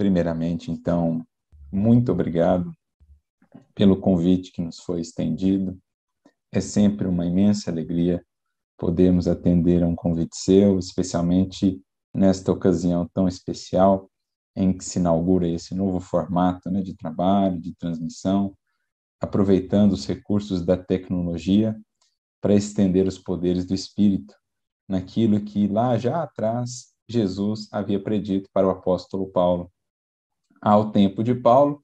Primeiramente, então, muito obrigado pelo convite que nos foi estendido. É sempre uma imensa alegria podermos atender a um convite seu, especialmente nesta ocasião tão especial em que se inaugura esse novo formato né, de trabalho, de transmissão, aproveitando os recursos da tecnologia para estender os poderes do Espírito naquilo que lá já atrás Jesus havia predito para o apóstolo Paulo. Ao tempo de Paulo,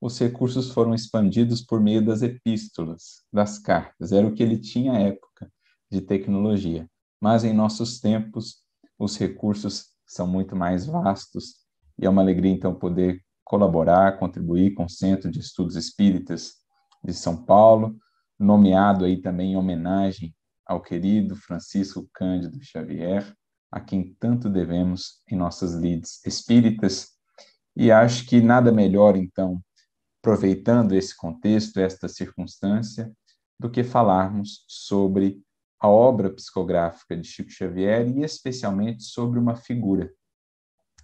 os recursos foram expandidos por meio das epístolas, das cartas, era o que ele tinha à época de tecnologia. Mas em nossos tempos, os recursos são muito mais vastos e é uma alegria então poder colaborar, contribuir com o Centro de Estudos Espíritas de São Paulo, nomeado aí também em homenagem ao querido Francisco Cândido Xavier, a quem tanto devemos em nossas lides espíritas. E acho que nada melhor, então, aproveitando esse contexto, esta circunstância, do que falarmos sobre a obra psicográfica de Chico Xavier e especialmente sobre uma figura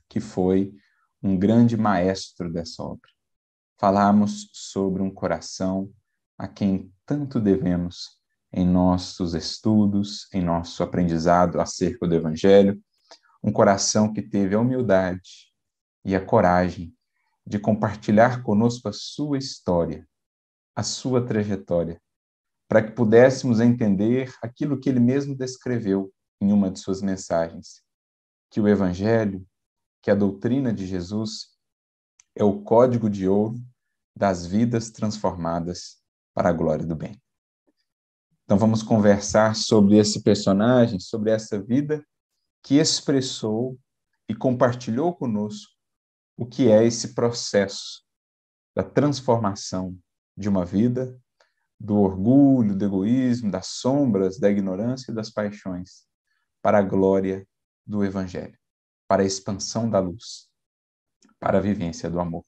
que foi um grande maestro dessa obra. Falarmos sobre um coração a quem tanto devemos em nossos estudos, em nosso aprendizado acerca do Evangelho, um coração que teve a humildade e a coragem de compartilhar conosco a sua história, a sua trajetória, para que pudéssemos entender aquilo que ele mesmo descreveu em uma de suas mensagens, que o Evangelho, que a doutrina de Jesus é o código de ouro das vidas transformadas para a glória do bem. Então vamos conversar sobre esse personagem, sobre essa vida que expressou e compartilhou conosco o que é esse processo da transformação de uma vida, do orgulho, do egoísmo, das sombras, da ignorância e das paixões, para a glória do Evangelho, para a expansão da luz, para a vivência do amor.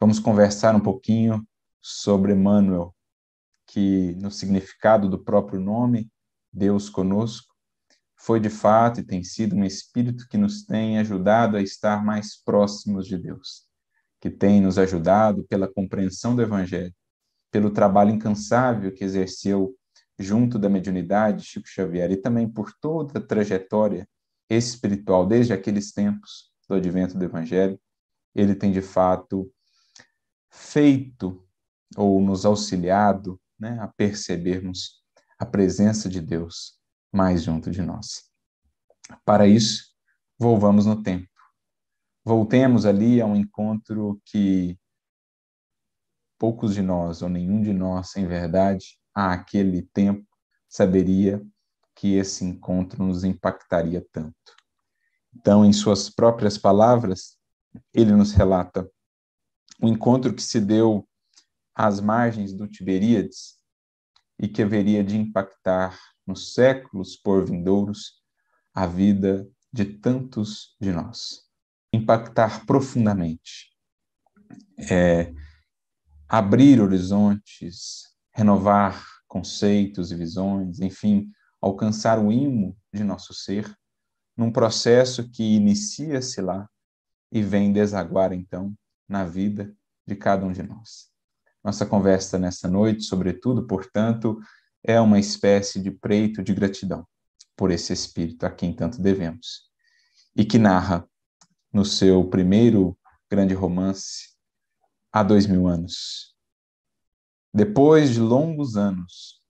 Vamos conversar um pouquinho sobre Emmanuel, que no significado do próprio nome, Deus conosco, foi de fato e tem sido um espírito que nos tem ajudado a estar mais próximos de Deus, que tem nos ajudado pela compreensão do Evangelho, pelo trabalho incansável que exerceu junto da mediunidade Chico Xavier e também por toda a trajetória espiritual desde aqueles tempos do advento do Evangelho, ele tem de fato feito ou nos auxiliado né, a percebermos a presença de Deus mais junto de nós. Para isso, volvamos no tempo. Voltemos ali a um encontro que poucos de nós, ou nenhum de nós, em verdade, a aquele tempo, saberia que esse encontro nos impactaria tanto. Então, em suas próprias palavras, ele nos relata o encontro que se deu às margens do Tiberíades e que haveria de impactar nos séculos por vindouros a vida de tantos de nós. Impactar profundamente, é, abrir horizontes, renovar conceitos e visões, enfim, alcançar o imo de nosso ser, num processo que inicia-se lá e vem desaguar então na vida de cada um de nós. Nossa conversa nessa noite, sobretudo, portanto, é uma espécie de preito de gratidão por esse Espírito a quem tanto devemos. E que narra, no seu primeiro grande romance, há dois mil anos. Depois de longos anos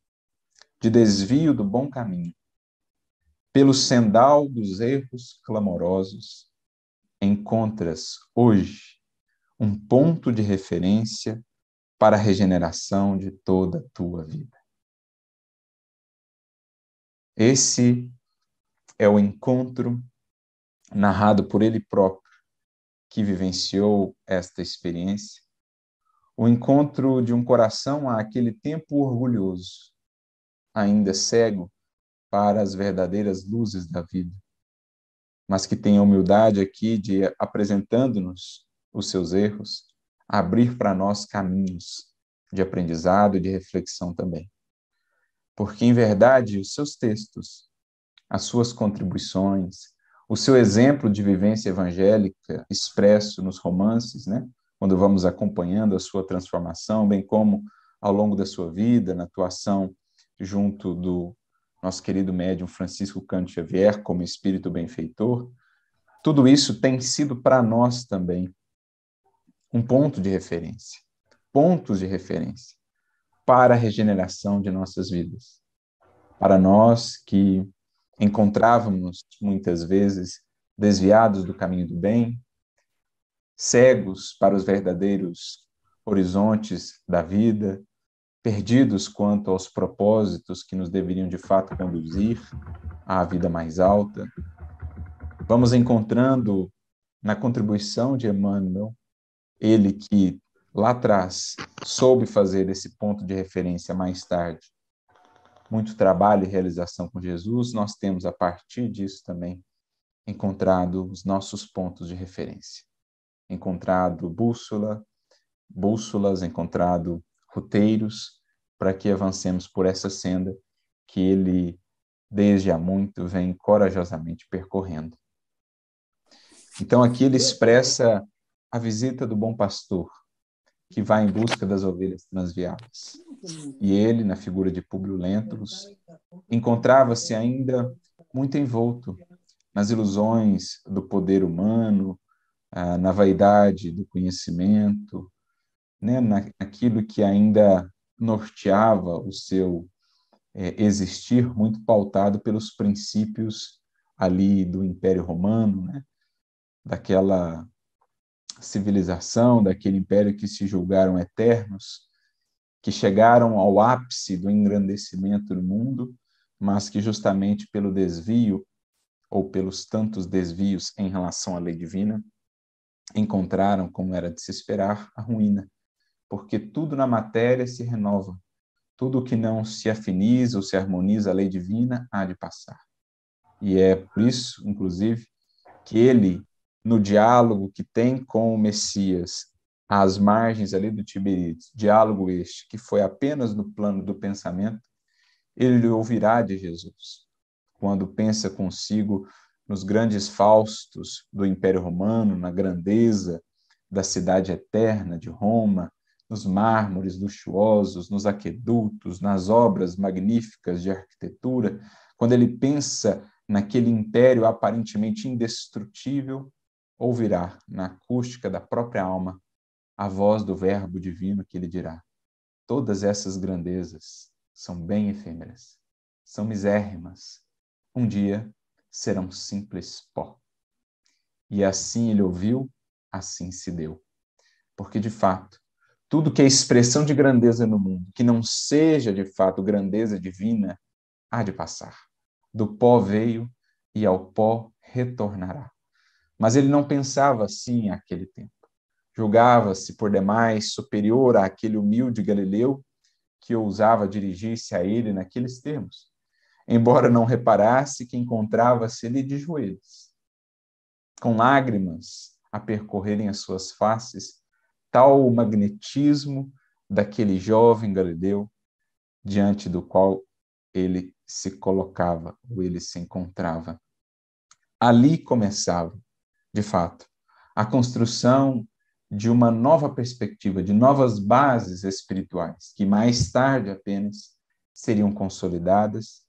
de desvio do bom caminho, pelo sendal dos erros clamorosos, encontras hoje um ponto de referência para a regeneração de toda a tua vida. Esse é o encontro narrado por ele próprio, que vivenciou esta experiência, o encontro de um coração a aquele tempo orgulhoso, ainda cego para as verdadeiras luzes da vida, mas que tem a humildade aqui de, apresentando-nos os seus erros, abrir para nós caminhos de aprendizado e de reflexão também. Porque, em verdade, os seus textos, as suas contribuições, o seu exemplo de vivência evangélica expresso nos romances, né? quando vamos acompanhando a sua transformação, bem como ao longo da sua vida, na atuação junto do nosso querido médium Francisco Cândido Xavier como espírito benfeitor, tudo isso tem sido para nós também um ponto de referência, pontos de referência para a regeneração de nossas vidas. Para nós que encontrávamos muitas vezes desviados do caminho do bem, cegos para os verdadeiros horizontes da vida, perdidos quanto aos propósitos que nos deveriam de fato conduzir à vida mais alta. Vamos encontrando na contribuição de Emmanuel, ele que lá atrás soube fazer esse ponto de referência mais tarde, muito trabalho e realização com Jesus, nós temos a partir disso também encontrado os nossos pontos de referência. Encontrado bússola, bússolas, encontrado roteiros para que avancemos por essa senda que ele desde há muito vem corajosamente percorrendo. Então aqui ele expressa a visita do bom pastor, que vai em busca das ovelhas transviadas. E ele, na figura de Públio Lentulus, encontrava-se ainda muito envolto nas ilusões do poder humano, ah, na vaidade do conhecimento, né, naquilo que ainda norteava o seu é, existir, muito pautado pelos princípios ali do Império Romano, né, daquela civilização, daquele império que se julgaram eternos, que chegaram ao ápice do engrandecimento no mundo, mas que justamente pelo desvio ou pelos tantos desvios em relação à lei divina, encontraram, como era de se esperar, a ruína, porque tudo na matéria se renova, tudo que não se afiniza ou se harmoniza à lei divina há de passar. E é por isso, inclusive, que ele no diálogo que tem com o Messias, às margens ali do Tiberíades, diálogo este que foi apenas no plano do pensamento, ele ouvirá de Jesus. Quando pensa consigo nos grandes faustos do Império Romano, na grandeza da cidade eterna de Roma, nos mármores luxuosos, nos aquedutos, nas obras magníficas de arquitetura, quando ele pensa naquele império aparentemente indestrutível, ouvirá na acústica da própria alma a voz do Verbo divino que lhe dirá: Todas essas grandezas são bem efêmeras, são misérrimas. Um dia serão simples pó. E assim ele ouviu, assim se deu. Porque, de fato, tudo que é expressão de grandeza no mundo, que não seja de fato grandeza divina, há de passar. Do pó veio e ao pó retornará. Mas ele não pensava assim naquele tempo. Julgava-se por demais superior àquele humilde Galileu que ousava dirigir-se a ele naqueles termos, embora não reparasse que encontrava-se ali de joelhos, com lágrimas a percorrerem as suas faces, tal o magnetismo daquele jovem Galileu diante do qual ele se colocava, ou ele se encontrava. Ali começava de fato, a construção de uma nova perspectiva, de novas bases espirituais, que mais tarde apenas seriam consolidadas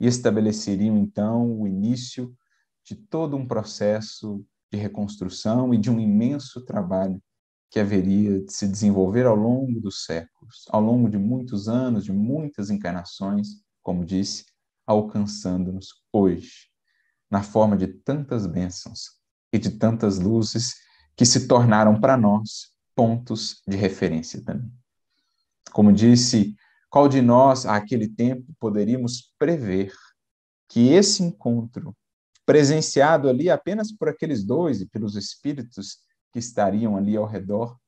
e estabeleceriam então o início de todo um processo de reconstrução e de um imenso trabalho que haveria de se desenvolver ao longo dos séculos, ao longo de muitos anos, de muitas encarnações, como disse, alcançando-nos hoje, na forma de tantas bênçãos e de tantas luzes que se tornaram para nós pontos de referência também. Como disse, qual de nós, àquele tempo, poderíamos prever que esse encontro, presenciado ali apenas por aqueles dois e pelos espíritos que estariam ali ao redor,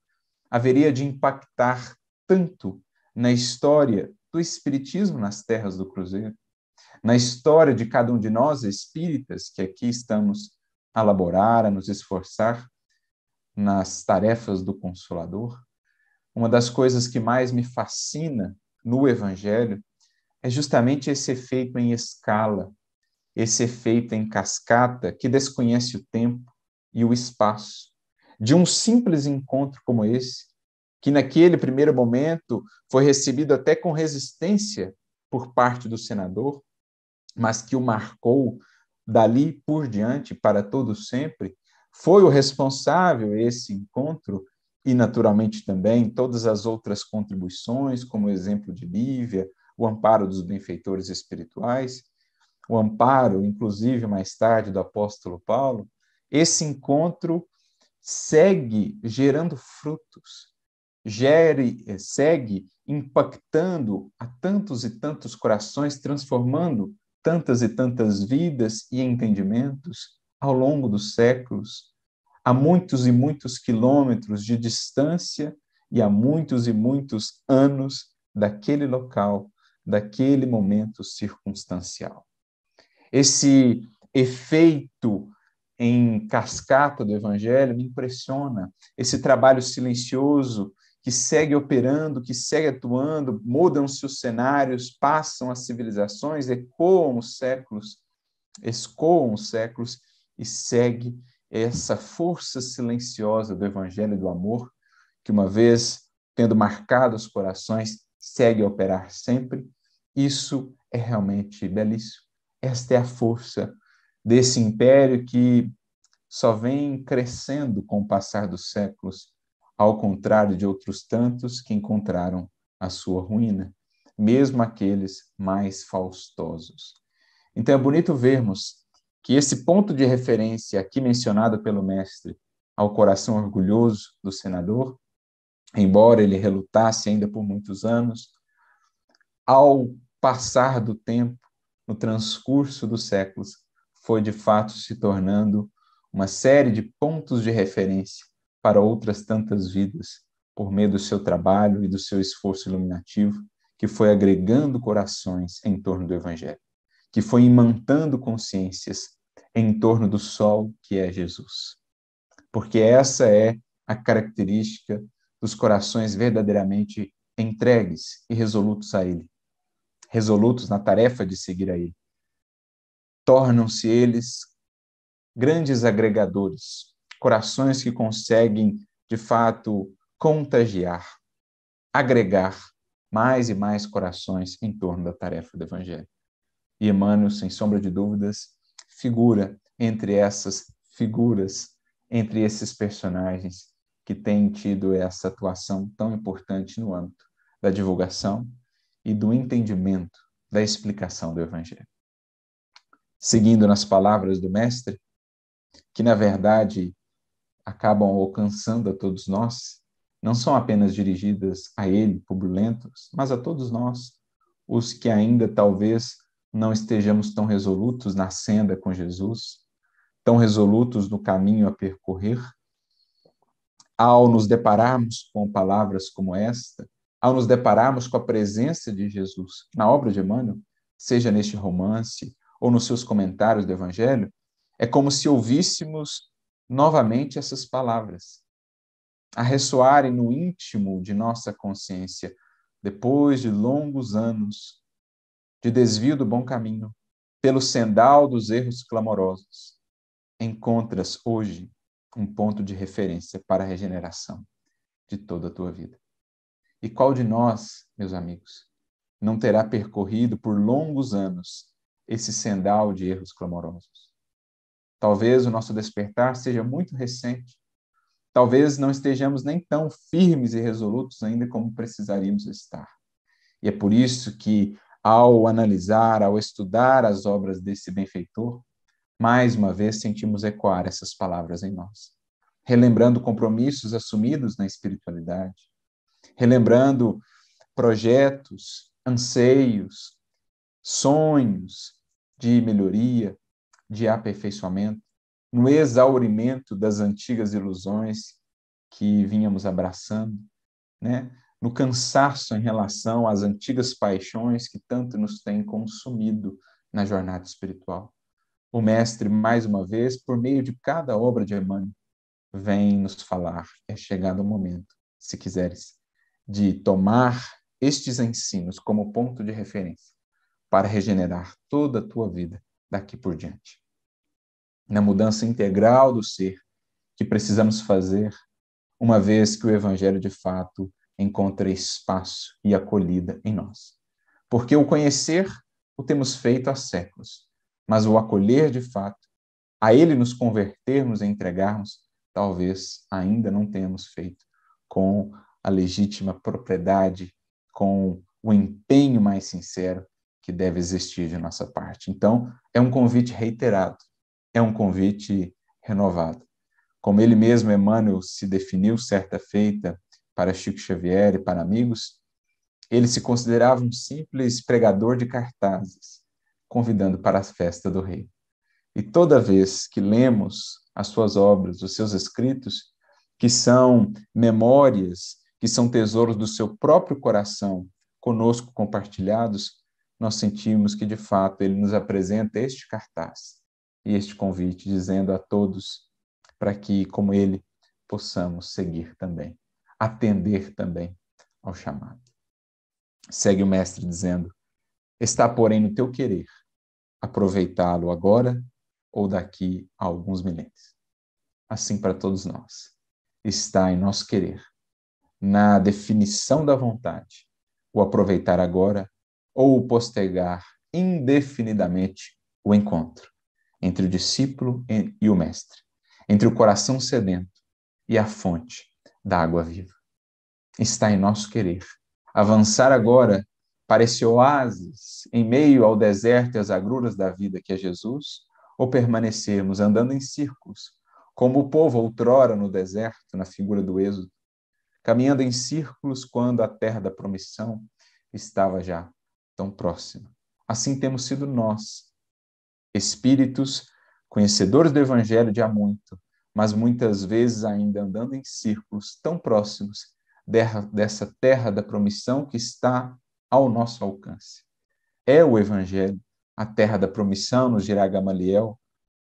haveria de impactar tanto na história do Espiritismo nas terras do Cruzeiro, na história de cada um de nós espíritas que aqui estamos a laborar, a nos esforçar nas tarefas do Consolador. Uma das coisas que mais me fascina no Evangelho é justamente esse efeito em escala, esse efeito em cascata que desconhece o tempo e o espaço, de um simples encontro como esse, que naquele primeiro momento foi recebido até com resistência por parte do senador, mas que o marcou dali por diante para todo sempre, foi o responsável esse encontro e naturalmente também todas as outras contribuições, como o exemplo de Lívia, o amparo dos benfeitores espirituais, o amparo, inclusive mais tarde, do apóstolo Paulo, esse encontro segue gerando frutos, gere, segue impactando a tantos e tantos corações, transformando tantas e tantas vidas e entendimentos ao longo dos séculos, a muitos e muitos quilômetros de distância e a muitos e muitos anos daquele local, daquele momento circunstancial. Esse efeito em cascata do Evangelho me impressiona, esse trabalho silencioso que segue operando, que segue atuando, mudam-se os cenários, passam as civilizações, ecoam os séculos, escoam os séculos e segue essa força silenciosa do evangelho do amor, que uma vez tendo marcado os corações, segue a operar sempre. Isso é realmente belíssimo. Esta é a força desse império que só vem crescendo com o passar dos séculos ao contrário de outros tantos que encontraram a sua ruína, mesmo aqueles mais faustosos. Então é bonito vermos que esse ponto de referência aqui mencionado pelo mestre ao coração orgulhoso do senador, embora ele relutasse ainda por muitos anos, ao passar do tempo, no transcurso dos séculos, foi de fato se tornando uma série de pontos de referência para outras tantas vidas, por meio do seu trabalho e do seu esforço iluminativo, que foi agregando corações em torno do Evangelho, que foi imantando consciências em torno do sol que é Jesus. Porque essa é a característica dos corações verdadeiramente entregues e resolutos a Ele, resolutos na tarefa de seguir a Ele. Tornam-se eles grandes agregadores, corações que conseguem, de fato, contagiar, agregar mais e mais corações em torno da tarefa do Evangelho. E Emmanuel, sem sombra de dúvidas, figura entre essas figuras, entre esses personagens que têm tido essa atuação tão importante no âmbito da divulgação e do entendimento da explicação do Evangelho. Seguindo nas palavras do Mestre, que na verdade acabam alcançando a todos nós, não são apenas dirigidas a ele, purulentos, mas a todos nós, os que ainda talvez não estejamos tão resolutos na senda com Jesus, tão resolutos no caminho a percorrer. Ao nos depararmos com palavras como esta, ao nos depararmos com a presença de Jesus na obra de Emmanuel, seja neste romance ou nos seus comentários do Evangelho, é como se ouvíssemos novamente essas palavras, a ressoarem no íntimo de nossa consciência, depois de longos anos de desvio do bom caminho, pelo sendal dos erros clamorosos, encontras hoje um ponto de referência para a regeneração de toda a tua vida. E qual de nós, meus amigos, não terá percorrido por longos anos esse sendal de erros clamorosos? Talvez o nosso despertar seja muito recente. Talvez não estejamos nem tão firmes e resolutos ainda como precisaríamos estar. E é por isso que, ao analisar, ao estudar as obras desse benfeitor, mais uma vez sentimos ecoar essas palavras em nós, relembrando compromissos assumidos na espiritualidade, relembrando projetos, anseios, sonhos de melhoria, de aperfeiçoamento, no exaurimento das antigas ilusões que vínhamos abraçando, né? no cansaço em relação às antigas paixões que tanto nos têm consumido na jornada espiritual. O Mestre, mais uma vez, por meio de cada obra de Emmanuel, vem nos falar: é chegado o momento, se quiseres, de tomar estes ensinos como ponto de referência para regenerar toda a tua vida daqui por diante. Na mudança integral do ser que precisamos fazer, uma vez que o Evangelho de fato encontra espaço e acolhida em nós. Porque o conhecer o temos feito há séculos, mas o acolher de fato, a ele nos convertermos e entregarmos, talvez ainda não tenhamos feito com a legítima propriedade, com o empenho mais sincero que deve existir de nossa parte. Então, é um convite reiterado, é um convite renovado. Como ele mesmo, Emmanuel, se definiu certa feita para Chico Xavier e para amigos, ele se considerava um simples pregador de cartazes, convidando para a festa do rei. E toda vez que lemos as suas obras, os seus escritos, que são memórias, que são tesouros do seu próprio coração, conosco compartilhados, nós sentimos que de fato ele nos apresenta este cartaz e este convite, dizendo a todos para que, como ele, possamos seguir também, atender também ao chamado. Segue o mestre dizendo: Está, porém, no teu querer aproveitá-lo agora ou daqui a alguns milênios. Assim para todos nós. Está em nosso querer, na definição da vontade, o aproveitar agora ou postergar indefinidamente o encontro entre o discípulo e o mestre, entre o coração sedento e a fonte da água viva. Está em nosso querer avançar agora para esse oásis em meio ao deserto e às agruras da vida que é Jesus, ou permanecermos andando em círculos, como o povo outrora no deserto, na figura do Êxodo, caminhando em círculos quando a terra da promissão estava já tão próxima. Assim temos sido nós, espíritos conhecedores do Evangelho de há muito, mas muitas vezes ainda andando em círculos tão próximos dessa terra da promissão que está ao nosso alcance. É o Evangelho, a terra da promissão, nos dirá Gamaliel,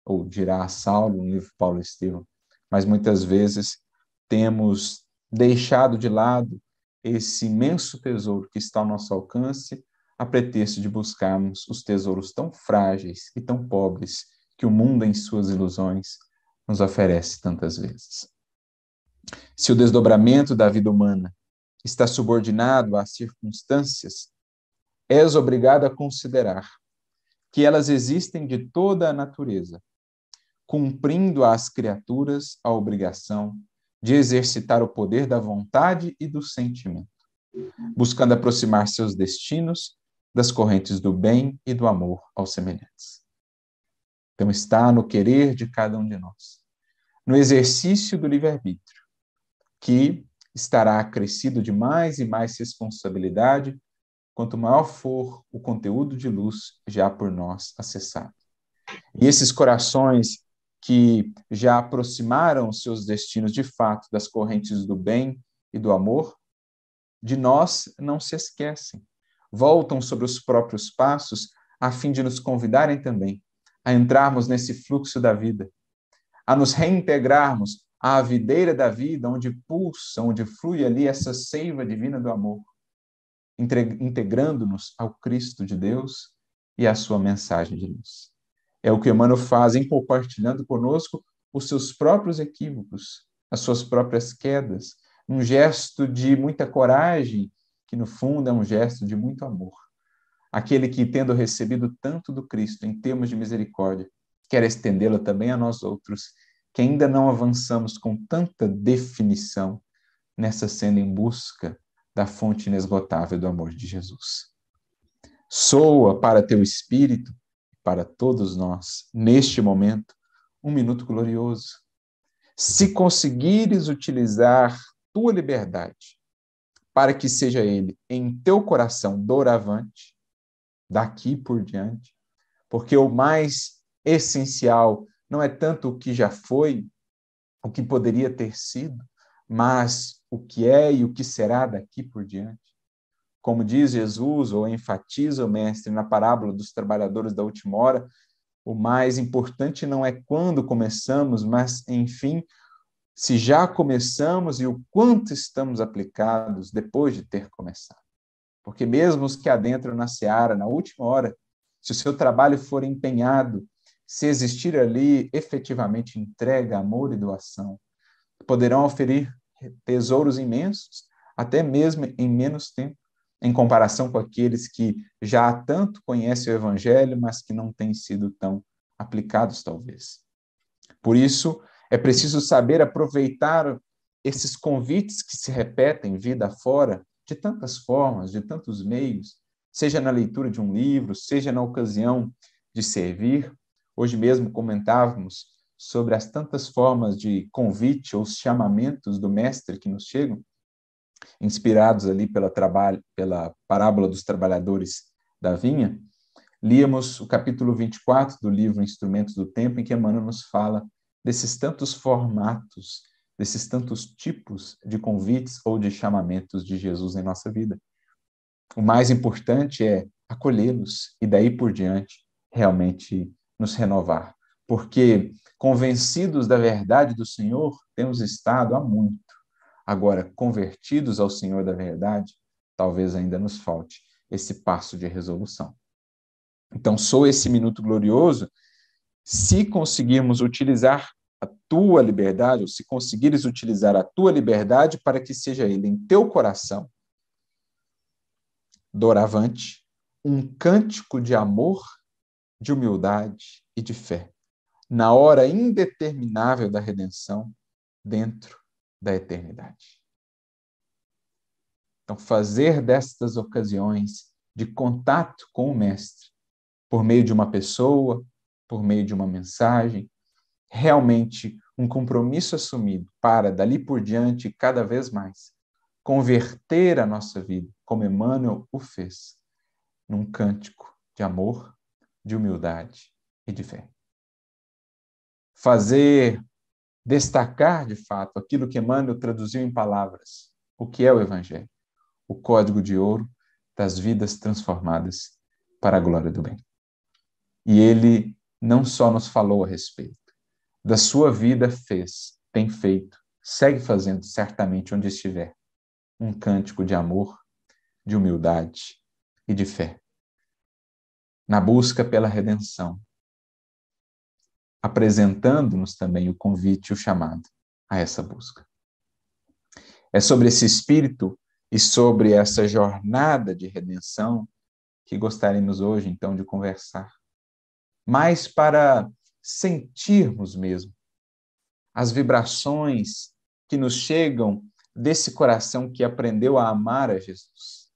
ou dirá Saulo no livro Paulo Estevão, mas muitas vezes temos deixado de lado esse imenso tesouro que está ao nosso alcance, a pretexto de buscarmos os tesouros tão frágeis e tão pobres que o mundo, em suas ilusões, nos oferece tantas vezes. Se o desdobramento da vida humana está subordinado às circunstâncias, és obrigado a considerar que elas existem de toda a natureza, cumprindo às criaturas a obrigação de exercitar o poder da vontade e do sentimento, buscando aproximar seus destinos das correntes do bem e do amor aos semelhantes. Então, está no querer de cada um de nós, no exercício do livre-arbítrio, que estará acrescido de mais e mais responsabilidade quanto maior for o conteúdo de luz já por nós acessado. E esses corações que já aproximaram seus destinos de fato das correntes do bem e do amor, de nós não se esquecem. Voltam sobre os próprios passos a fim de nos convidarem também a entrarmos nesse fluxo da vida, a nos reintegrarmos à videira da vida, onde pulsa, onde flui ali essa seiva divina do amor, integrando-nos ao Cristo de Deus e à sua mensagem de luz. É o que Emmanuel faz em compartilhando conosco os seus próprios equívocos, as suas próprias quedas, um gesto de muita coragem, que no fundo é um gesto de muito amor. Aquele que, tendo recebido tanto do Cristo em termos de misericórdia, quer estendê-la também a nós outros, que ainda não avançamos com tanta definição nessa cena em busca da fonte inesgotável do amor de Jesus. Soa para teu espírito para todos nós, neste momento, um minuto glorioso. Se conseguires utilizar tua liberdade para que seja ele em teu coração doravante, daqui por diante, porque o mais essencial não é tanto o que já foi, o que poderia ter sido, mas o que é e o que será daqui por diante. Como diz Jesus, ou enfatiza o Mestre na parábola dos trabalhadores da última hora, o mais importante não é quando começamos, mas, enfim, se já começamos e o quanto estamos aplicados depois de ter começado. Porque mesmo os que adentram na seara, na última hora, se o seu trabalho for empenhado, se existir ali efetivamente entrega, amor e doação, poderão oferir tesouros imensos, até mesmo em menos tempo, em comparação com aqueles que já há tanto conhecem o Evangelho, mas que não têm sido tão aplicados, talvez. Por isso, é preciso saber aproveitar esses convites que se repetem vida fora, de tantas formas, de tantos meios, seja na leitura de um livro, seja na ocasião de servir. Hoje mesmo comentávamos sobre as tantas formas de convite ou chamamentos do mestre que nos chegam, inspirados ali pela, pela parábola dos trabalhadores da vinha. Líamos o capítulo 24 do livro Instrumentos do Tempo, em que Emmanuel nos fala desses tantos formatos, desses tantos tipos de convites ou de chamamentos de Jesus em nossa vida. O mais importante é acolhê-los e daí por diante realmente nos renovar, porque convencidos da verdade do Senhor, temos estado há muito. Agora, convertidos ao Senhor da verdade, talvez ainda nos falte esse passo de resolução. Então, sou esse minuto glorioso se conseguirmos utilizar a tua liberdade, ou se conseguires utilizar a tua liberdade para que seja ele em teu coração, doravante, um cântico de amor, de humildade e de fé, na hora indeterminável da redenção, dentro da eternidade. Então, fazer destas ocasiões de contato com o Mestre, por meio de uma pessoa, por meio de uma mensagem, realmente um compromisso assumido para, dali por diante, cada vez mais, converter a nossa vida, como Emmanuel o fez, num cântico de amor, de humildade e de fé. Fazer destacar, de fato, aquilo que Emmanuel traduziu em palavras, o que é o Evangelho, o código de ouro das vidas transformadas para a glória do bem. E ele não só nos falou a respeito, da sua vida fez, tem feito, segue fazendo certamente onde estiver, um cântico de amor, de humildade e de fé. Na busca pela redenção, apresentando-nos também o convite e o chamado a essa busca. É sobre esse espírito e sobre essa jornada de redenção que gostaríamos hoje, então, de conversar mas para sentirmos mesmo as vibrações que nos chegam desse coração que aprendeu a amar a Jesus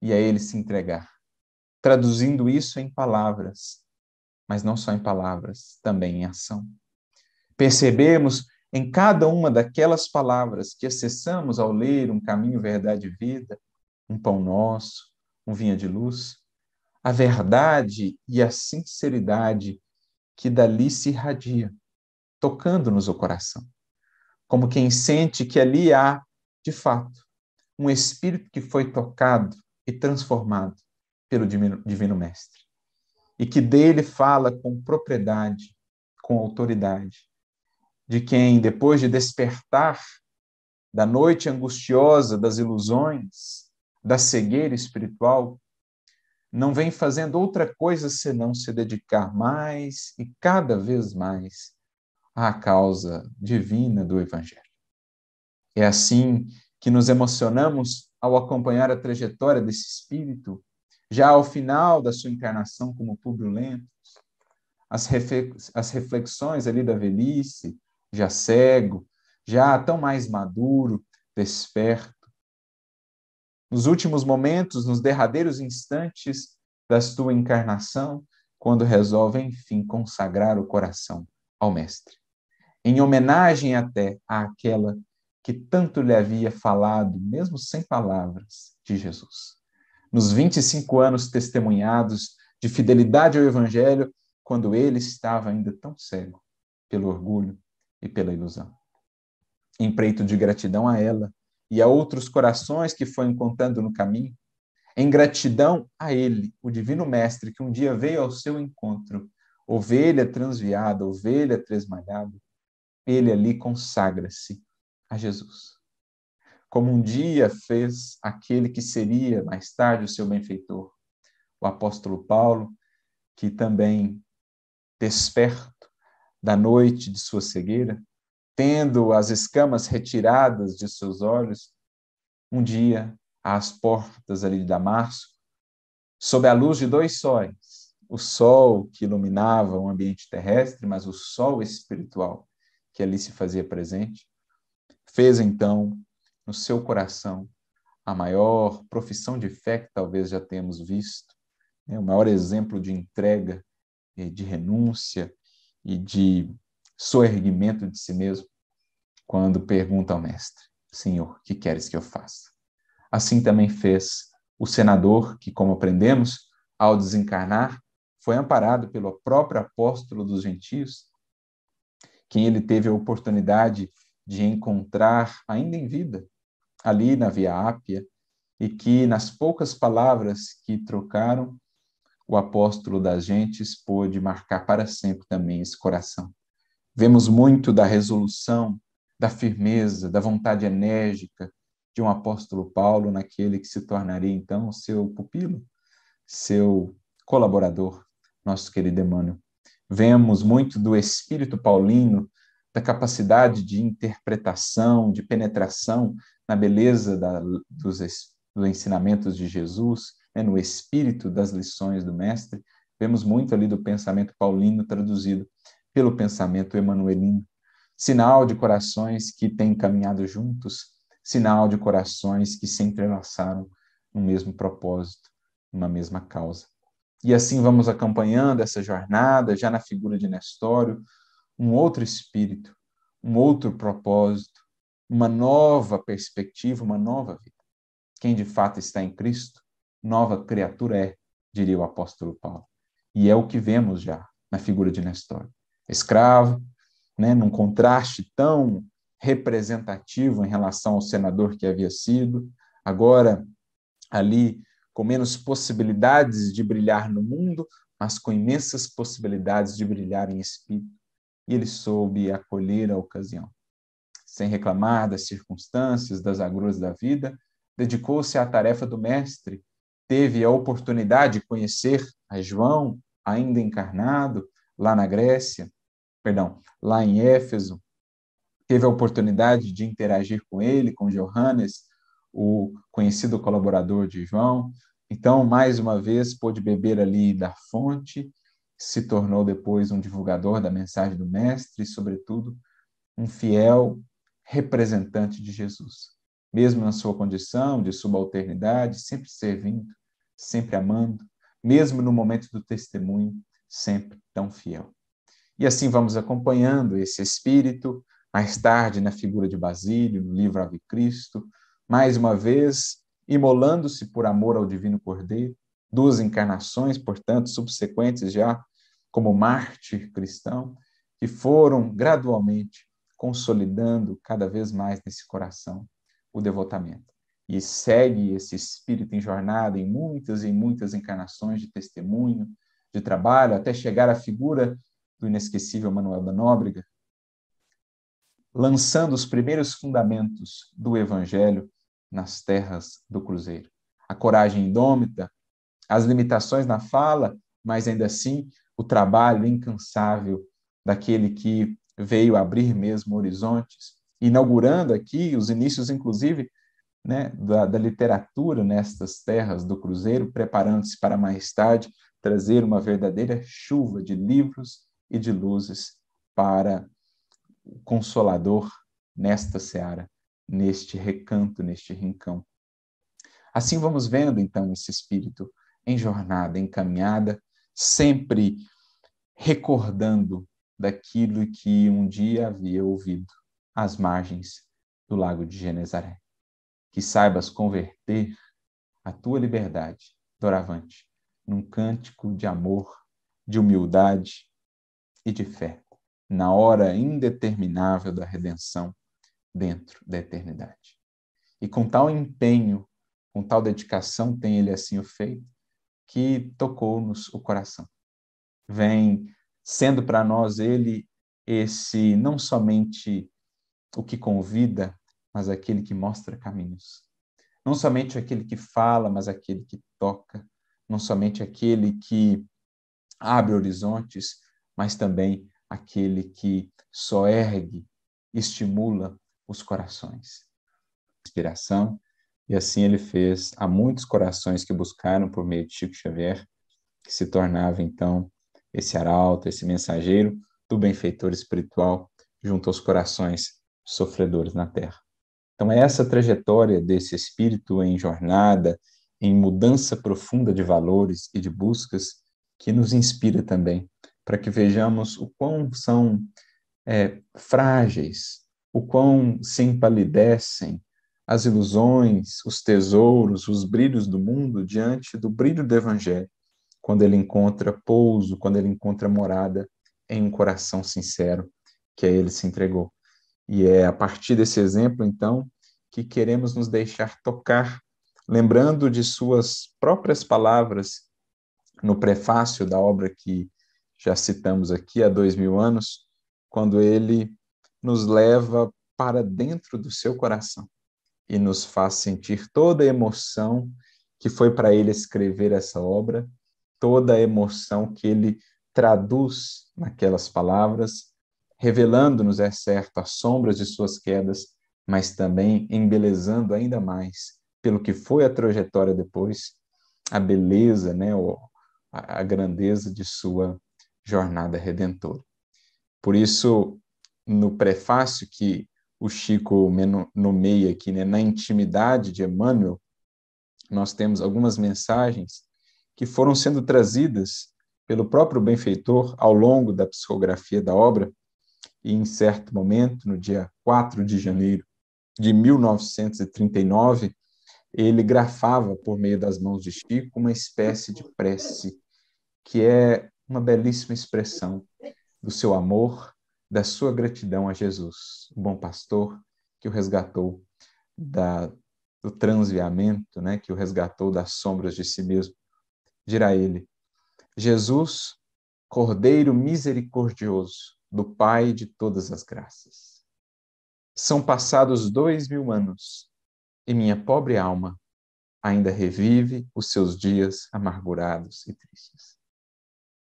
e a ele se entregar, traduzindo isso em palavras, mas não só em palavras, também em ação. Percebemos em cada uma daquelas palavras que acessamos ao ler um caminho, verdade e vida, um pão nosso, um vinha de luz, a verdade e a sinceridade que dali se irradia, tocando-nos o coração, como quem sente que ali há, de fato, um espírito que foi tocado e transformado pelo Divino, Divino Mestre, e que dele fala com propriedade, com autoridade, de quem, depois de despertar da noite angustiosa das ilusões, da cegueira espiritual, não vem fazendo outra coisa senão se dedicar mais e cada vez mais à causa divina do Evangelho. É assim que nos emocionamos ao acompanhar a trajetória desse espírito, já ao final da sua encarnação como Públio Lentos, as reflexões ali da velhice, já cego, já tão mais maduro, desperto, nos últimos momentos, nos derradeiros instantes da tua encarnação, quando resolve, enfim, consagrar o coração ao Mestre. Em homenagem até àquela que tanto lhe havia falado, mesmo sem palavras, de Jesus. Nos 25 anos testemunhados de fidelidade ao Evangelho, quando ele estava ainda tão cego pelo orgulho e pela ilusão. Empreito de gratidão a ela, e a outros corações que foi encontrando no caminho, em gratidão a Ele, o Divino Mestre, que um dia veio ao seu encontro, ovelha transviada, ovelha tresmalhada, ele ali consagra-se a Jesus. Como um dia fez aquele que seria mais tarde o seu benfeitor, o apóstolo Paulo, que também, desperto da noite de sua cegueira, tendo as escamas retiradas de seus olhos, um dia, às portas ali de Damasco, sob a luz de dois sóis, o sol que iluminava o ambiente terrestre, mas o sol espiritual que ali se fazia presente, fez então no seu coração a maior profissão de fé que talvez já temos visto, né? o maior exemplo de entrega, de renúncia e de soerguimento de si mesmo, quando pergunta ao mestre: Senhor, que queres que eu faça? Assim também fez o senador, que, como aprendemos, ao desencarnar, foi amparado pelo próprio apóstolo dos gentios, quem ele teve a oportunidade de encontrar ainda em vida, ali na Via Ápia, e que, nas poucas palavras que trocaram, o apóstolo das gentes pôde marcar para sempre também esse coração. Vemos muito da resolução, da firmeza, da vontade enérgica de um apóstolo Paulo naquele que se tornaria então seu pupilo, seu colaborador, nosso querido Emmanuel. Vemos muito do espírito paulino, da capacidade de interpretação, de penetração na beleza da, dos, dos ensinamentos de Jesus, né, no espírito das lições do Mestre. Vemos muito ali do pensamento paulino traduzido pelo pensamento emanuelino. Sinal de corações que têm caminhado juntos, sinal de corações que se entrelaçaram no mesmo propósito, numa mesma causa. E assim vamos acompanhando essa jornada, já na figura de Nestório, um outro espírito, um outro propósito, uma nova perspectiva, uma nova vida. Quem de fato está em Cristo, nova criatura é, diria o apóstolo Paulo. E é o que vemos já na figura de Nestor. Escravo, né, num contraste tão representativo em relação ao senador que havia sido, agora ali com menos possibilidades de brilhar no mundo, mas com imensas possibilidades de brilhar em espírito. E ele soube acolher a ocasião. Sem reclamar das circunstâncias, das agruras da vida, dedicou-se à tarefa do mestre, teve a oportunidade de conhecer a João, ainda encarnado, lá na Grécia, perdão, lá em Éfeso, teve a oportunidade de interagir com ele, com Johannes, o conhecido colaborador de João. Então, mais uma vez, pôde beber ali da fonte, se tornou depois um divulgador da mensagem do Mestre e, sobretudo, um fiel representante de Jesus. Mesmo na sua condição de subalternidade, sempre servindo, sempre amando, mesmo no momento do testemunho, sempre tão fiel. E assim vamos acompanhando esse espírito, mais tarde na figura de Basílio, no livro Ave Cristo, mais uma vez imolando-se por amor ao Divino Cordeiro, duas encarnações, portanto, subsequentes já como mártir cristão, que foram gradualmente consolidando cada vez mais nesse coração o devotamento. E segue esse espírito em jornada em muitas e muitas encarnações de testemunho, de trabalho, até chegar à figura do inesquecível Manuel da Nóbrega, lançando os primeiros fundamentos do Evangelho nas terras do Cruzeiro. A coragem indômita, as limitações na fala, mas ainda assim o trabalho incansável daquele que veio abrir mesmo horizontes, inaugurando aqui os inícios, inclusive, né, da, da literatura nestas terras do Cruzeiro, preparando-se para mais tarde trazer uma verdadeira chuva de livros e de luzes para o Consolador nesta seara, neste recanto, neste rincão. Assim vamos vendo então esse espírito em jornada, em caminhada, sempre recordando daquilo que um dia havia ouvido às margens do lago de Genezaré. Que saibas converter a tua liberdade, doravante, num cântico de amor, de humildade e de fé, na hora indeterminável da redenção dentro da eternidade. E com tal empenho, com tal dedicação, tem ele assim o feito, que tocou-nos o coração. Vem sendo para nós ele esse não somente o que convida, mas aquele que mostra caminhos. Não somente aquele que fala, mas aquele que toca. Não somente aquele que abre horizontes, mas também aquele que só ergue, estimula os corações. Inspiração, e assim ele fez a muitos corações que buscaram por meio de Chico Xavier, que se tornava então esse arauto, esse mensageiro do benfeitor espiritual junto aos corações sofredores na terra. Então é essa trajetória desse espírito em jornada, em mudança profunda de valores e de buscas que nos inspira também para que vejamos o quão são é, frágeis, o quão se empalidecem as ilusões, os tesouros, os brilhos do mundo diante do brilho do Evangelho, quando ele encontra pouso, quando ele encontra morada em um coração sincero que a ele se entregou. E é a partir desse exemplo, então, que queremos nos deixar tocar, lembrando de suas próprias palavras no prefácio da obra que já citamos aqui há dois mil anos, quando ele nos leva para dentro do seu coração e nos faz sentir toda a emoção que foi para ele escrever essa obra, toda a emoção que ele traduz naquelas palavras, revelando-nos, é certo, as sombras de suas quedas, mas também embelezando ainda mais, pelo que foi a trajetória depois, a beleza, né, a grandeza de sua jornada redentora. Por isso, no prefácio que o Chico nomeia aqui, né, na intimidade de Emmanuel, nós temos algumas mensagens que foram sendo trazidas pelo próprio benfeitor ao longo da psicografia da obra, e em certo momento, no dia 4 de janeiro de 1939, ele grafava por meio das mãos de Chico uma espécie de prece, que é uma belíssima expressão do seu amor, da sua gratidão a Jesus, o bom pastor que o resgatou da, do transviamento, né, que o resgatou das sombras de si mesmo. Dirá ele: Jesus, Cordeiro misericordioso do Pai de todas as graças. São passados dois mil anos e minha pobre alma ainda revive os seus dias amargurados e tristes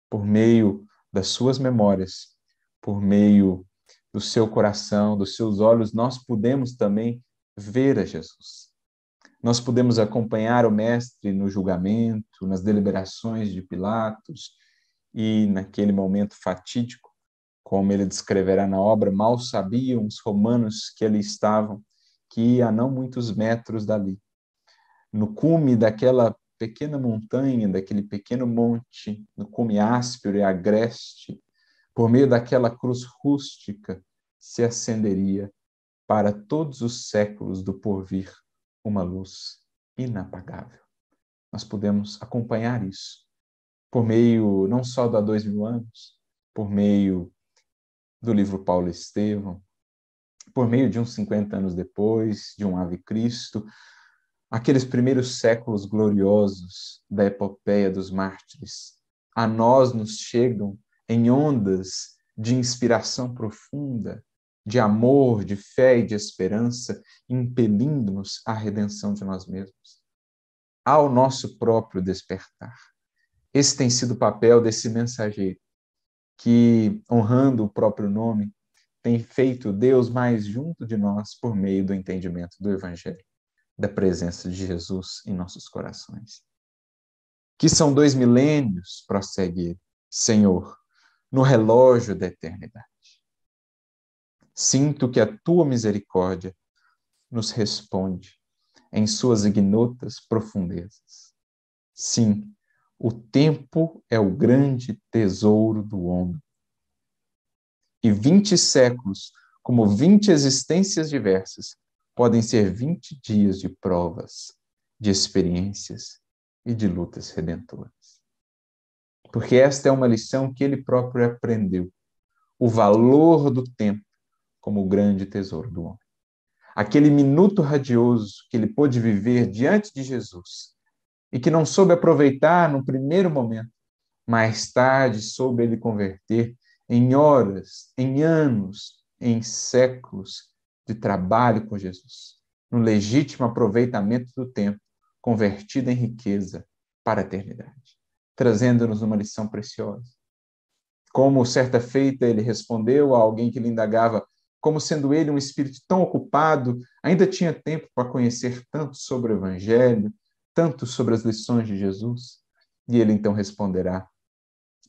por meio das suas memórias, por meio do seu coração, dos seus olhos, nós podemos também ver a Jesus. Nós podemos acompanhar o Mestre no julgamento, nas deliberações de Pilatos e naquele momento fatídico, como ele descreverá na obra, mal sabiam os romanos que ali estavam, que a não muitos metros dali. No cume daquela pequena montanha, daquele pequeno monte, no cume áspero e agreste, por meio daquela cruz rústica, se acenderia para todos os séculos do porvir uma luz inapagável. Nós podemos acompanhar isso por meio não só do há dois mil anos, por meio do livro Paulo Estevão, por meio de uns 50 anos depois, de um Ave Cristo, aqueles primeiros séculos gloriosos da epopeia dos mártires, a nós nos chegam em ondas de inspiração profunda, de amor, de fé e de esperança, impelindo-nos à redenção de nós mesmos, ao nosso próprio despertar. Esse tem sido o papel desse mensageiro, que, honrando o próprio nome, tem feito Deus mais junto de nós por meio do entendimento do Evangelho da presença de Jesus em nossos corações. Que são dois milênios, prossegue Senhor, no relógio da eternidade. Sinto que a tua misericórdia nos responde em suas ignotas profundezas. Sim, o tempo é o grande tesouro do homem. E vinte séculos, como vinte existências diversas, podem ser 20 dias de provas, de experiências e de lutas redentoras. Porque esta é uma lição que ele próprio aprendeu: o valor do tempo como o grande tesouro do homem. Aquele minuto radioso que ele pôde viver diante de Jesus e que não soube aproveitar no primeiro momento, mais tarde soube ele converter em horas, em anos, em séculos de trabalho com Jesus, no legítimo aproveitamento do tempo, convertido em riqueza para a eternidade. trazendo-nos uma lição preciosa. Como certa feita ele respondeu a alguém que lhe indagava, como sendo ele um espírito tão ocupado, ainda tinha tempo para conhecer tanto sobre o Evangelho, tanto sobre as lições de Jesus? E ele então responderá,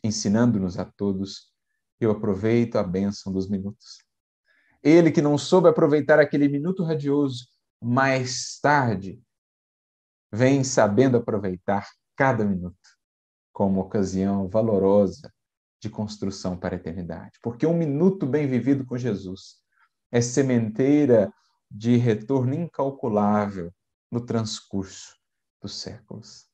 ensinando-nos a todos: Eu aproveito a bênção dos minutos. Ele que não soube aproveitar aquele minuto radioso, mais tarde vem sabendo aproveitar cada minuto como ocasião valorosa de construção para a eternidade. Porque um minuto bem vivido com Jesus é sementeira de retorno incalculável no transcurso dos séculos.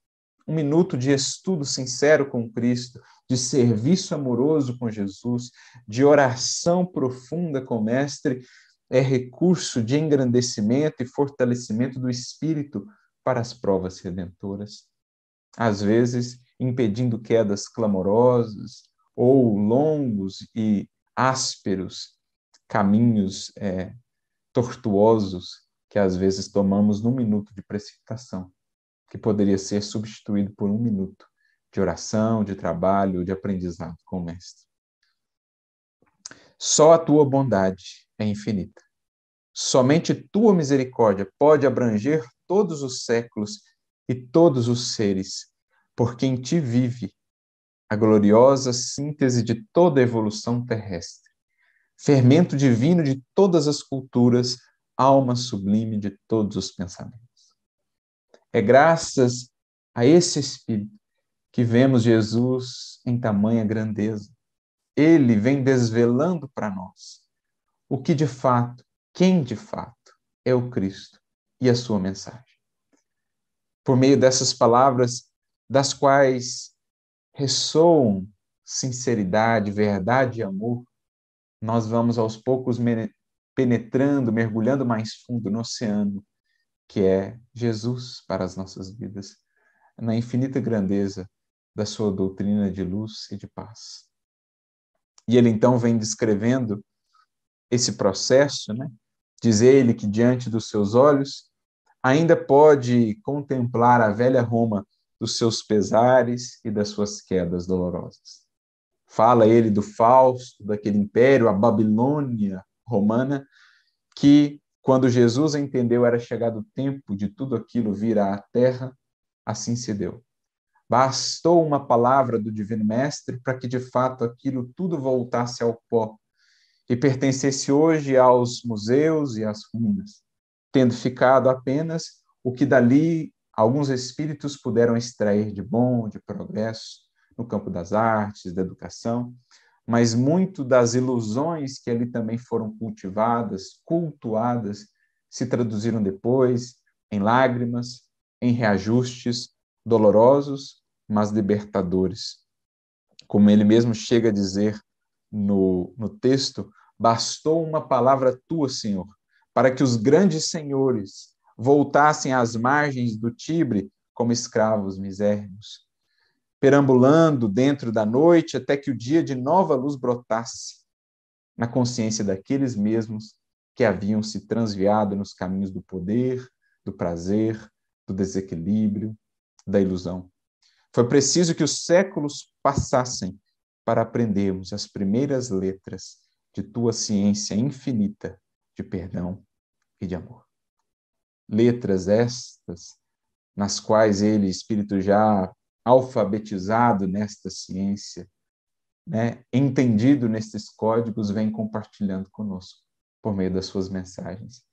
Um minuto de estudo sincero com Cristo, de serviço amoroso com Jesus, de oração profunda com o Mestre, é recurso de engrandecimento e fortalecimento do espírito para as provas redentoras. Às vezes, impedindo quedas clamorosas, ou longos e ásperos caminhos é, tortuosos que às vezes tomamos num minuto de precipitação, que poderia ser substituído por um minuto de oração, de trabalho, de aprendizado com o Mestre. Só a tua bondade é infinita. Somente tua misericórdia pode abranger todos os séculos e todos os seres, porque em ti vive a gloriosa síntese de toda a evolução terrestre, fermento divino de todas as culturas, alma sublime de todos os pensamentos. É graças a esse Espírito que vemos Jesus em tamanha grandeza. Ele vem desvelando para nós o que de fato, quem de fato é o Cristo e a sua mensagem. Por meio dessas palavras, das quais ressoam sinceridade, verdade e amor, nós vamos aos poucos penetrando, mergulhando mais fundo no oceano que é Jesus para as nossas vidas, na infinita grandeza da sua doutrina de luz e de paz. E ele então vem descrevendo esse processo, né? Diz ele que diante dos seus olhos ainda pode contemplar a velha Roma dos seus pesares e das suas quedas dolorosas. Fala ele do Fausto, daquele império, a Babilônia romana, que, quando Jesus entendeu era chegado o tempo de tudo aquilo vir à terra, assim se deu. Bastou uma palavra do Divino Mestre para que, de fato, aquilo tudo voltasse ao pó e pertencesse hoje aos museus e às ruínas, tendo ficado apenas o que dali alguns espíritos puderam extrair de bom, de progresso no campo das artes, da educação, mas muito das ilusões que ali também foram cultivadas, cultuadas, se traduziram depois em lágrimas, em reajustes dolorosos, mas libertadores. Como ele mesmo chega a dizer no, no texto, bastou uma palavra tua, Senhor, para que os grandes senhores voltassem às margens do Tibre como escravos misérrimos, perambulando dentro da noite até que o dia de nova luz brotasse na consciência daqueles mesmos que haviam se transviado nos caminhos do poder, do prazer, do desequilíbrio, da ilusão. Foi preciso que os séculos passassem para aprendermos as primeiras letras de tua ciência infinita de perdão e de amor letras estas, nas quais ele, espírito já alfabetizado nesta ciência, né, entendido nestes códigos, vem compartilhando conosco por meio das suas mensagens,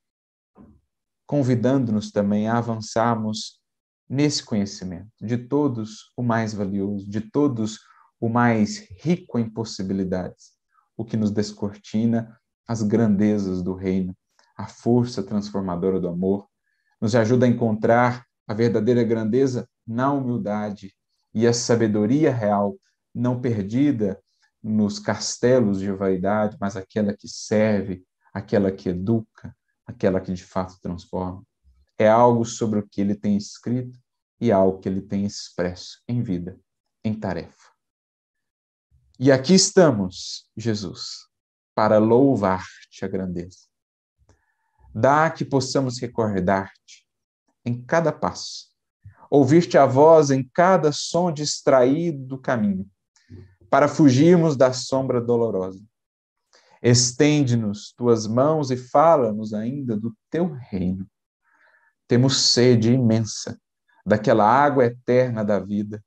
convidando-nos também a avançarmos nesse conhecimento, de todos o mais valioso, de todos o mais rico em possibilidades, o que nos descortina as grandezas do reino, a força transformadora do amor, nos ajuda a encontrar a verdadeira grandeza na humildade e a sabedoria real, não perdida nos castelos de vaidade, mas aquela que serve, aquela que educa, aquela que de fato transforma. É algo sobre o que ele tem escrito e algo que ele tem expresso em vida, em tarefa. E aqui estamos, Jesus, para louvar-te a grandeza. Dá que possamos recordar-te em cada passo ouvir-te a voz em cada som distraído do caminho, para fugirmos da sombra dolorosa. Estende-nos tuas mãos e fala-nos ainda do teu reino. Temos sede imensa daquela água eterna da vida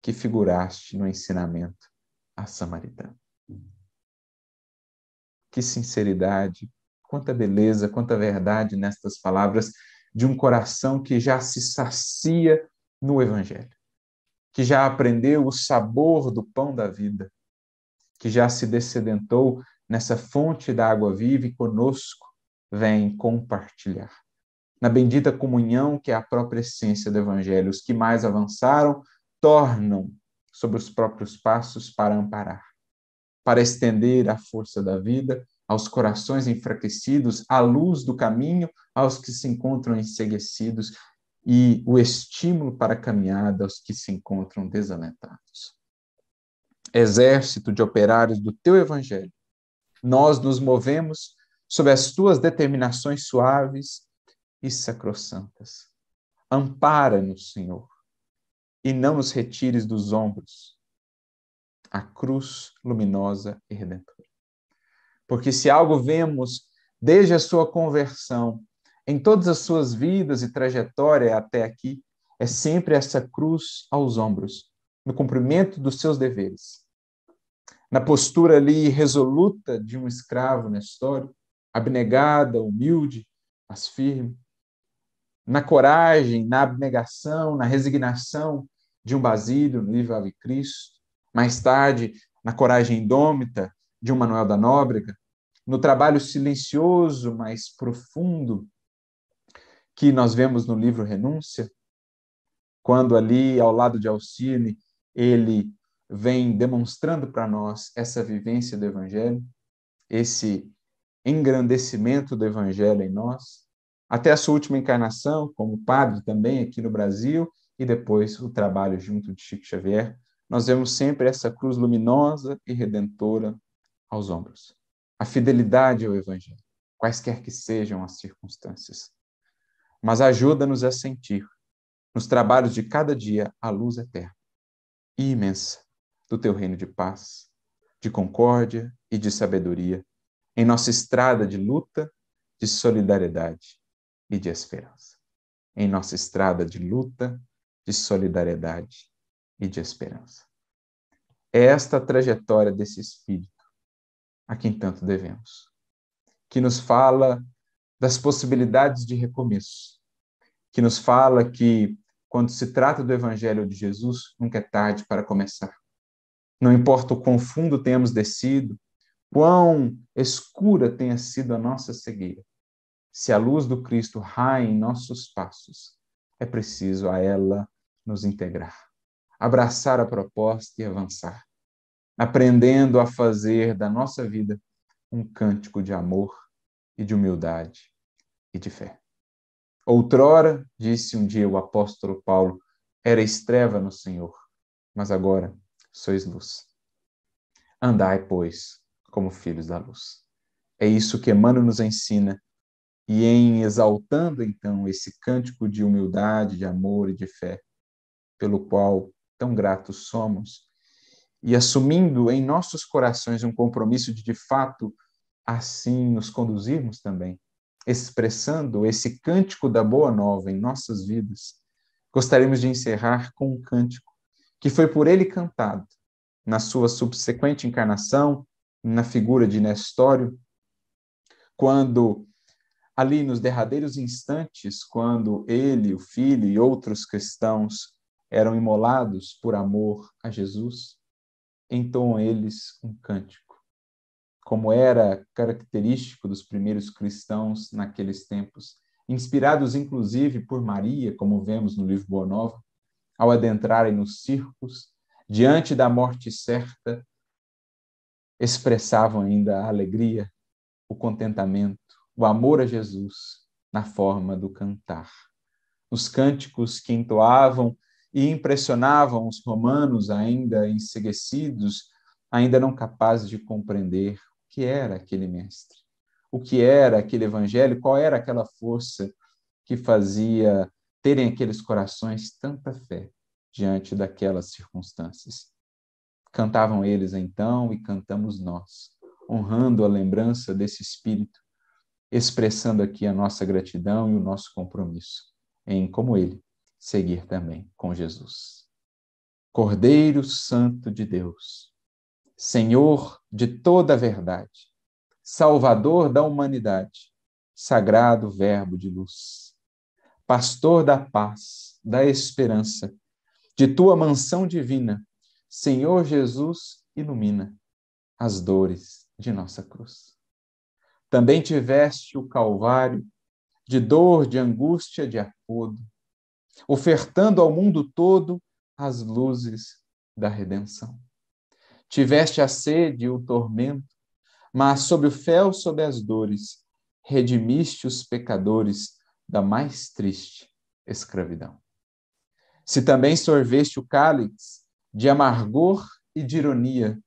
que figuraste no ensinamento a Samaritana. Que sinceridade, quanta beleza, quanta verdade nestas palavras de um coração que já se sacia no Evangelho, que já aprendeu o sabor do pão da vida, que já se descedentou nessa fonte da água viva e conosco vem compartilhar. Na bendita comunhão que é a própria essência do Evangelho, os que mais avançaram tornam sobre os próprios passos para amparar, para estender a força da vida aos corações enfraquecidos, a luz do caminho aos que se encontram enseguecidos e o estímulo para a caminhada aos que se encontram desalentados. Exército de operários do teu evangelho, nós nos movemos sob as tuas determinações suaves e sacrossantas. Ampara-nos, Senhor, e não nos retires dos ombros a cruz luminosa e redentora. Porque se algo vemos desde a sua conversão, em todas as suas vidas e trajetória até aqui, é sempre essa cruz aos ombros, no cumprimento dos seus deveres. Na postura ali resoluta de um escravo na história, abnegada, humilde, mas firme. Na coragem, na abnegação, na resignação de um Basílio no livro Ave Cristo. Mais tarde, na coragem indômita de um Manuel da Nóbrega, no trabalho silencioso, mais profundo, que nós vemos no livro Renúncia, quando ali, ao lado de Alcine, ele vem demonstrando para nós essa vivência do Evangelho, esse engrandecimento do Evangelho em nós, até a sua última encarnação, como padre também aqui no Brasil, e depois o trabalho junto de Chico Xavier, nós vemos sempre essa cruz luminosa e redentora aos ombros. A fidelidade ao Evangelho, quaisquer que sejam as circunstâncias. Mas ajuda-nos a sentir, nos trabalhos de cada dia, a luz eterna e imensa do teu reino de paz, de concórdia e de sabedoria, em nossa estrada de luta, de solidariedade e de esperança. Em nossa estrada de luta, de solidariedade e de esperança. É esta trajetória desse Espírito a quem tanto devemos, que nos fala das possibilidades de recomeço, que nos fala que, quando se trata do Evangelho de Jesus, nunca é tarde para começar. Não importa o quão fundo tenhamos descido, quão escura tenha sido a nossa cegueira, se a luz do Cristo raia em nossos passos, é preciso a ela nos integrar, abraçar a proposta e avançar aprendendo a fazer da nossa vida um cântico de amor e de humildade e de fé. Outrora, disse um dia o apóstolo Paulo, era estreva no Senhor, mas agora sois luz. Andai, pois, como filhos da luz. É isso que Emmanuel nos ensina, e em exaltando então esse cântico de humildade, de amor e de fé, pelo qual tão gratos somos, e assumindo em nossos corações um compromisso de, de fato, assim nos conduzirmos também, expressando esse cântico da boa nova em nossas vidas, gostaríamos de encerrar com um cântico que foi por ele cantado na sua subsequente encarnação, na figura de Nestório, quando ali nos derradeiros instantes, quando ele, o filho e outros cristãos eram imolados por amor a Jesus, entoam eles um cântico, como era característico dos primeiros cristãos naqueles tempos, inspirados inclusive por Maria, como vemos no livro Boa Nova, ao adentrarem nos circos, diante da morte certa, expressavam ainda a alegria, o contentamento, o amor a Jesus na forma do cantar. Os cânticos que entoavam e impressionavam os romanos ainda enseguecidos, ainda não capazes de compreender o que era aquele mestre, o que era aquele evangelho, qual era aquela força que fazia terem aqueles corações tanta fé diante daquelas circunstâncias. Cantavam eles então e cantamos nós, honrando a lembrança desse espírito, expressando aqui a nossa gratidão e o nosso compromisso em, como ele, seguir também com Jesus. Cordeiro Santo de Deus, Senhor de toda a verdade, Salvador da humanidade, Sagrado Verbo de luz, Pastor da paz, da esperança, de tua mansão divina, Senhor Jesus, ilumina as dores de nossa cruz. Também tiveste o Calvário de dor, de angústia, de apodo, ofertando ao mundo todo as luzes da redenção. Tiveste a sede e o tormento, mas sob o fel, sob as dores, redimiste os pecadores da mais triste escravidão. Se também sorveste o cálice de amargor e de ironia,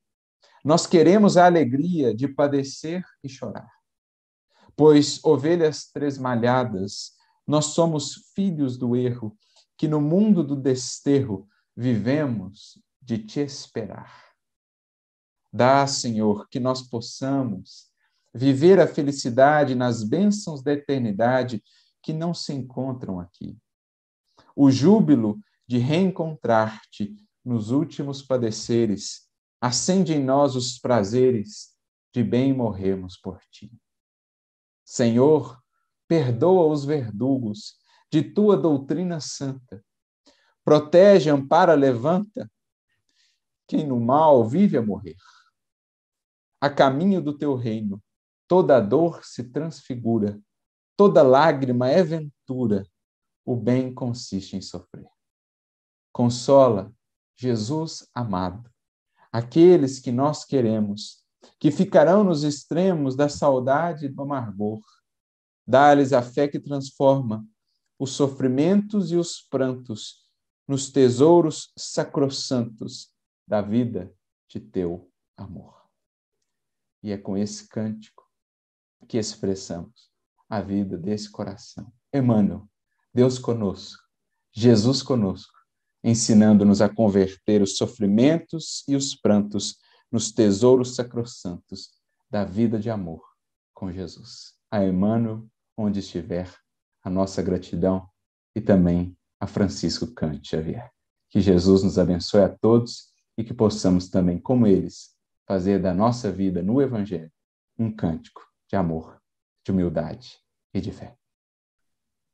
nós queremos a alegria de padecer e chorar. Pois, ovelhas tresmalhadas, nós somos filhos do erro, que no mundo do desterro vivemos de te esperar. Dá, Senhor, que nós possamos viver a felicidade nas bênçãos da eternidade que não se encontram aqui. O júbilo de reencontrar-te nos últimos padeceres, acende em nós os prazeres de bem morrermos por ti. Senhor, perdoa os verdugos de tua doutrina santa. Protege, ampara, levanta quem no mal vive a morrer. A caminho do teu reino, toda dor se transfigura, toda lágrima é ventura, o bem consiste em sofrer. Consola, Jesus amado, aqueles que nós queremos, que ficarão nos extremos da saudade e do amargor. Dá-lhes a fé que transforma os sofrimentos e os prantos nos tesouros sacrossantos da vida de teu amor. E é com esse cântico que expressamos a vida desse coração. Emmanuel, Deus conosco, Jesus conosco, ensinando-nos a converter os sofrimentos e os prantos nos tesouros sacrossantos da vida de amor com Jesus. A Emmanuel, onde estiver, a nossa gratidão e também a Francisco Cante Xavier. Que Jesus nos abençoe a todos e que possamos também, como eles, fazer da nossa vida no Evangelho um cântico de amor, de humildade e de fé.